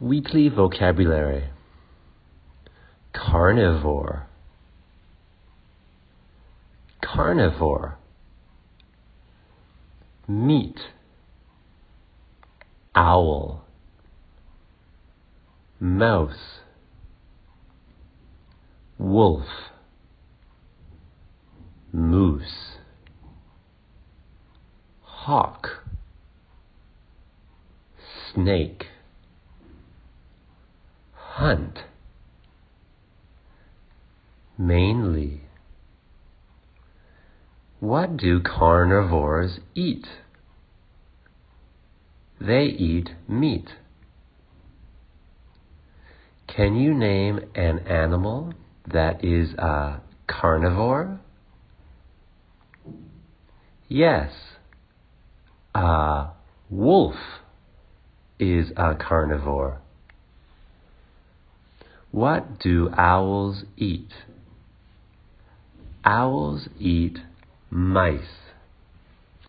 Weekly vocabulary. Carnivore, carnivore. Meat, owl, mouse, wolf, moose, hawk, snake hunt mainly what do carnivores eat? They eat meat. Can you name an animal that is a carnivore? Yes a wolf is a carnivore what do owls eat? Owls eat mice.